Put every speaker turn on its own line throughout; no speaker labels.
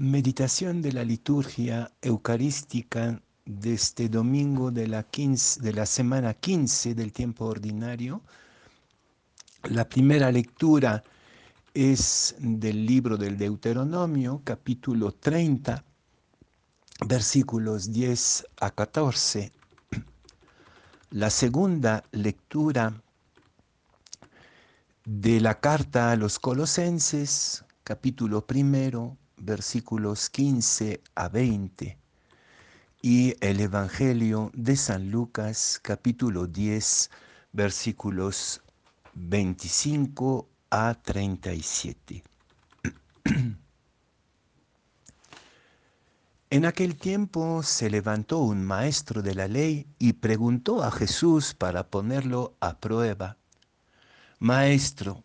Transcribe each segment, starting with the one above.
Meditación de la liturgia eucarística de este domingo de la, de la semana 15 del tiempo ordinario. La primera lectura es del libro del Deuteronomio, capítulo 30, versículos 10 a 14. La segunda lectura de la carta a los colosenses, capítulo primero, versículos 15 a 20, y el Evangelio de San Lucas, capítulo 10, versículos 25 a 37. En aquel tiempo se levantó un maestro de la ley y preguntó a Jesús para ponerlo a prueba, Maestro,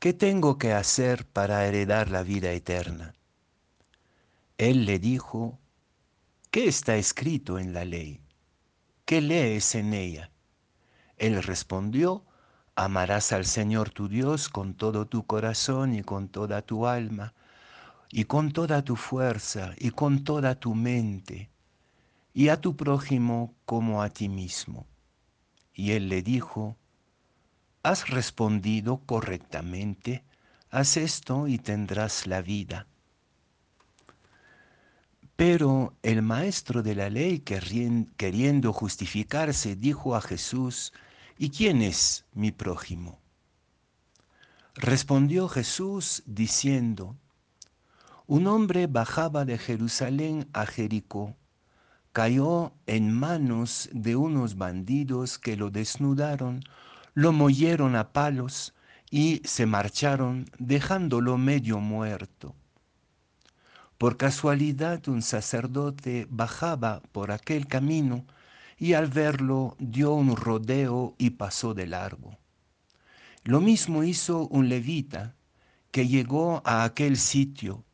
¿qué tengo que hacer para heredar la vida eterna? Él le dijo, ¿qué está escrito en la ley? ¿Qué lees en ella? Él respondió, amarás al Señor tu Dios con todo tu corazón y con toda tu alma y con toda tu fuerza y con toda tu mente, y a tu prójimo como a ti mismo. Y él le dijo, has respondido correctamente, haz esto y tendrás la vida. Pero el maestro de la ley, queriendo justificarse, dijo a Jesús, ¿y quién es mi prójimo? Respondió Jesús diciendo, un hombre bajaba de Jerusalén a Jericó, cayó en manos de unos bandidos que lo desnudaron, lo moyeron a palos y se marcharon dejándolo medio muerto. Por casualidad un sacerdote bajaba por aquel camino y al verlo dio un rodeo y pasó de largo. Lo mismo hizo un levita que llegó a aquel sitio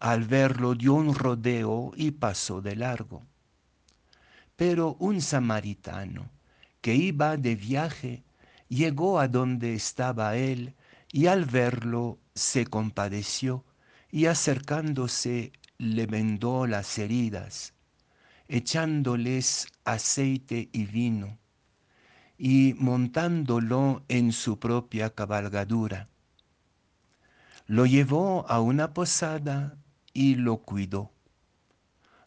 al verlo dio un rodeo y pasó de largo. Pero un samaritano que iba de viaje llegó a donde estaba él y al verlo se compadeció y acercándose le vendó las heridas, echándoles aceite y vino y montándolo en su propia cabalgadura. Lo llevó a una posada y lo cuidó.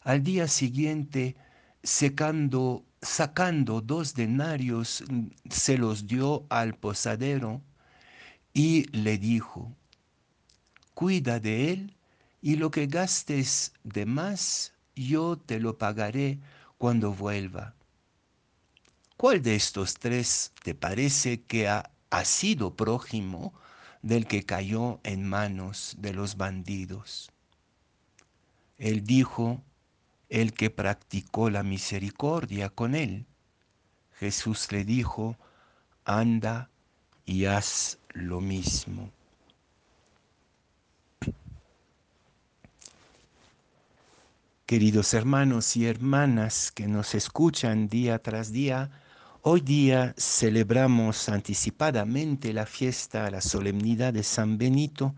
Al día siguiente, secando, sacando dos denarios, se los dio al posadero y le dijo, cuida de él y lo que gastes de más, yo te lo pagaré cuando vuelva. ¿Cuál de estos tres te parece que ha, ha sido prójimo del que cayó en manos de los bandidos? Él dijo, el que practicó la misericordia con él. Jesús le dijo, anda y haz lo mismo. Queridos hermanos y hermanas que nos escuchan día tras día, hoy día celebramos anticipadamente la fiesta, la solemnidad de San Benito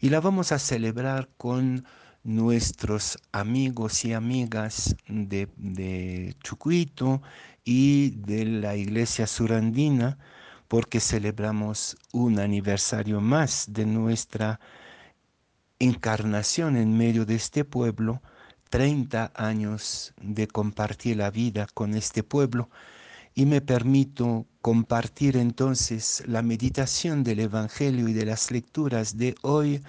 y la vamos a celebrar con nuestros amigos y amigas de, de Chucuito y de la iglesia surandina, porque celebramos un aniversario más de nuestra encarnación en medio de este pueblo, 30 años de compartir la vida con este pueblo. Y me permito compartir entonces la meditación del Evangelio y de las lecturas de hoy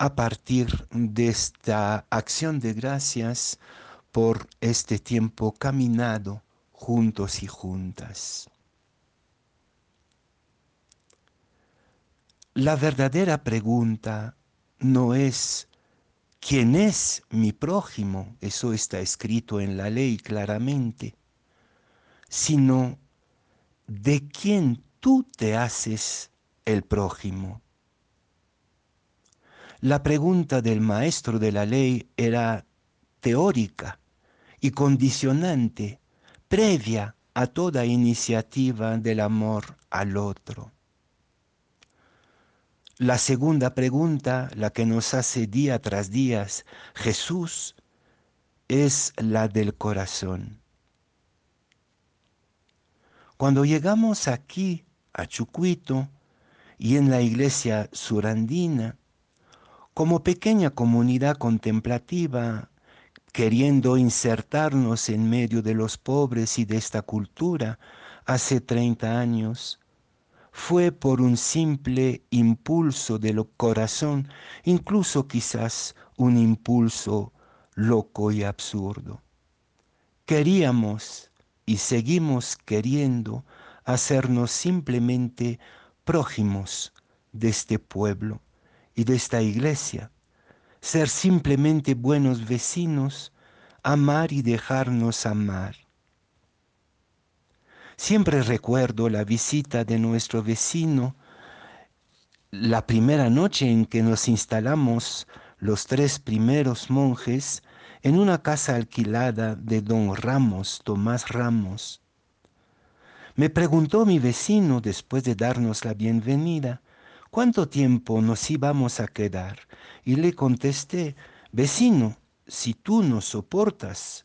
a partir de esta acción de gracias por este tiempo caminado juntos y juntas. La verdadera pregunta no es ¿quién es mi prójimo? Eso está escrito en la ley claramente, sino ¿de quién tú te haces el prójimo? La pregunta del maestro de la ley era teórica y condicionante, previa a toda iniciativa del amor al otro. La segunda pregunta, la que nos hace día tras día Jesús, es la del corazón. Cuando llegamos aquí, a Chucuito, y en la iglesia surandina, como pequeña comunidad contemplativa, queriendo insertarnos en medio de los pobres y de esta cultura hace 30 años, fue por un simple impulso del corazón, incluso quizás un impulso loco y absurdo. Queríamos y seguimos queriendo hacernos simplemente prójimos de este pueblo y de esta iglesia, ser simplemente buenos vecinos, amar y dejarnos amar. Siempre recuerdo la visita de nuestro vecino, la primera noche en que nos instalamos los tres primeros monjes en una casa alquilada de don Ramos, Tomás Ramos. Me preguntó mi vecino después de darnos la bienvenida, ¿cuánto tiempo nos íbamos a quedar? Y le contesté, vecino, si tú nos soportas,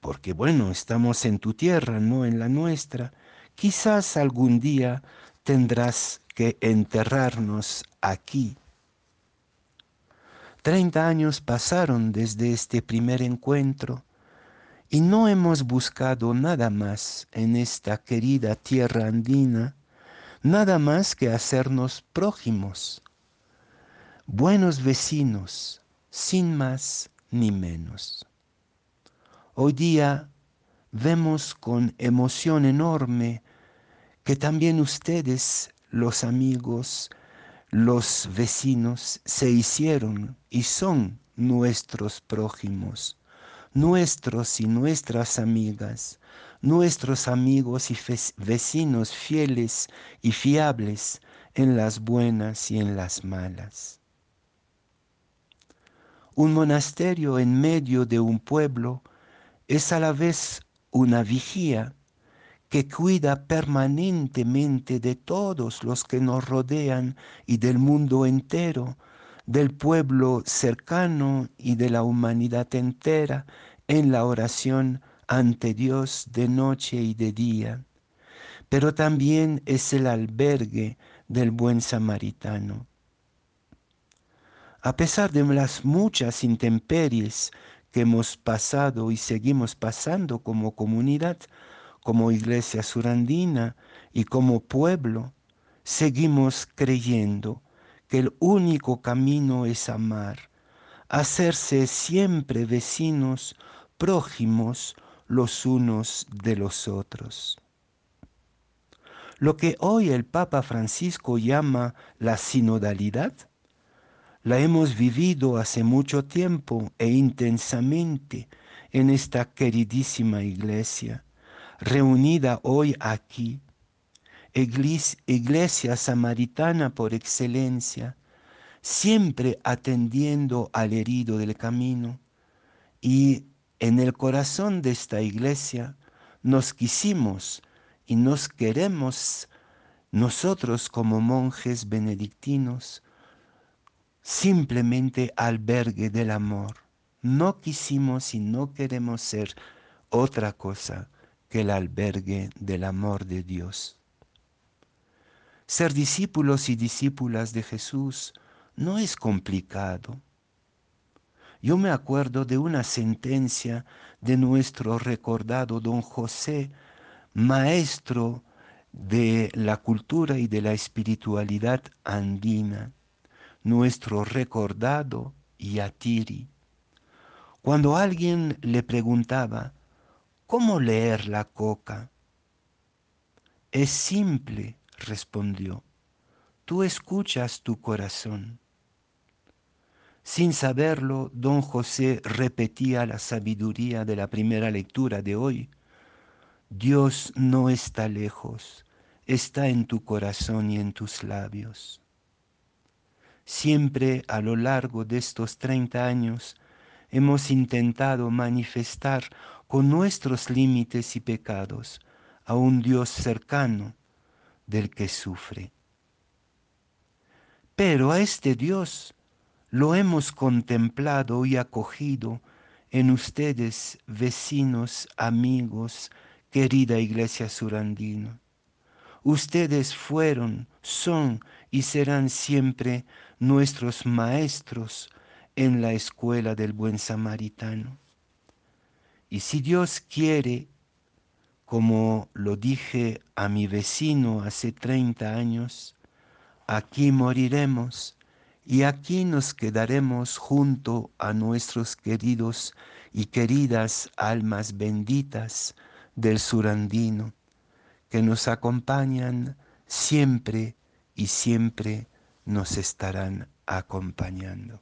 porque bueno, estamos en tu tierra, no en la nuestra, quizás algún día tendrás que enterrarnos aquí. Treinta años pasaron desde este primer encuentro y no hemos buscado nada más en esta querida tierra andina, nada más que hacernos prójimos, buenos vecinos, sin más ni menos. Hoy día vemos con emoción enorme que también ustedes, los amigos, los vecinos se hicieron y son nuestros prójimos, nuestros y nuestras amigas, nuestros amigos y vecinos fieles y fiables en las buenas y en las malas. Un monasterio en medio de un pueblo es a la vez una vigía que cuida permanentemente de todos los que nos rodean y del mundo entero, del pueblo cercano y de la humanidad entera en la oración ante Dios de noche y de día. Pero también es el albergue del buen samaritano. A pesar de las muchas intemperies que hemos pasado y seguimos pasando como comunidad, como iglesia surandina y como pueblo, seguimos creyendo que el único camino es amar, hacerse siempre vecinos, prójimos los unos de los otros. Lo que hoy el Papa Francisco llama la sinodalidad, la hemos vivido hace mucho tiempo e intensamente en esta queridísima iglesia reunida hoy aquí, iglesia, samaritana por excelencia, siempre atendiendo al herido del camino. Y en el corazón de esta iglesia nos quisimos y nos queremos nosotros como monjes benedictinos, simplemente albergue del amor. No quisimos y no queremos ser otra cosa que el albergue del amor de Dios. Ser discípulos y discípulas de Jesús no es complicado. Yo me acuerdo de una sentencia de nuestro recordado don José, maestro de la cultura y de la espiritualidad andina, nuestro recordado Yatiri. Cuando alguien le preguntaba, ¿Cómo leer la coca? Es simple, respondió. Tú escuchas tu corazón. Sin saberlo, don José repetía la sabiduría de la primera lectura de hoy. Dios no está lejos, está en tu corazón y en tus labios. Siempre a lo largo de estos 30 años hemos intentado manifestar con nuestros límites y pecados a un Dios cercano del que sufre. Pero a este Dios lo hemos contemplado y acogido en ustedes, vecinos, amigos, querida iglesia surandino. Ustedes fueron, son y serán siempre nuestros maestros en la escuela del buen samaritano. Y si Dios quiere, como lo dije a mi vecino hace 30 años, aquí moriremos y aquí nos quedaremos junto a nuestros queridos y queridas almas benditas del surandino, que nos acompañan siempre y siempre nos estarán acompañando.